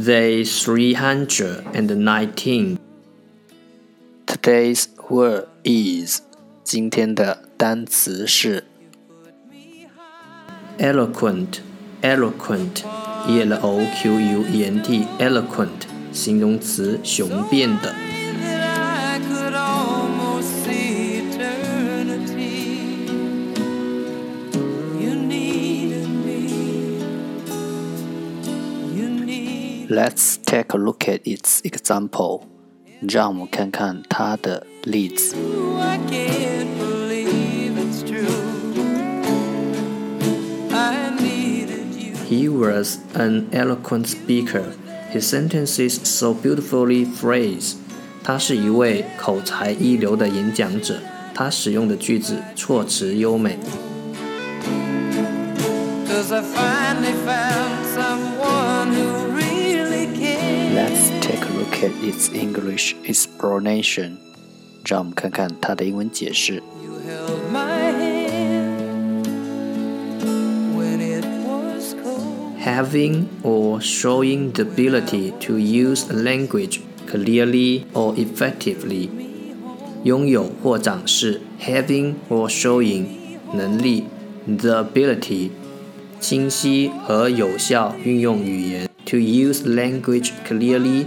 Day 319. Today's word is 今天的单词是 eloquent, eloquent, e l o q u e n t, eloquent 形容词雄辩的。 Let's take a look at its example. 让我们看看它的例子。He was an eloquent speaker. His sentences so beautifully phrased. 他是一位口才一流的演讲者，他使用的句子措辞优美。Cause I finally found at its English explanation. 让我们看看它的英文解释。Having or showing the ability to use a language clearly or effectively，拥有或展示 having or showing 能力 the ability 清晰和有效运用语言。to use language clearly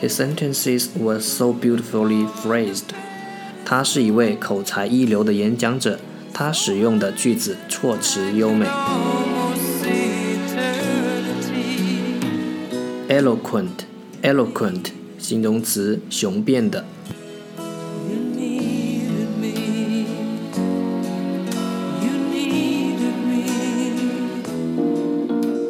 His sentences were so beautifully phrased. 他是一位口才一流的演讲者，他使用的句子措辞优美。Eloquent, eloquent，形容词，雄辩的。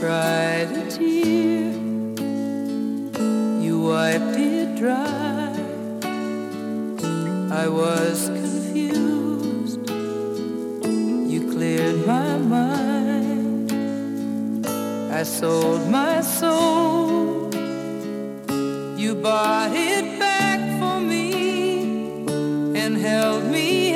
Cried a tear, you wiped it dry. I was confused, you cleared my mind. I sold my soul, you bought it back for me and held me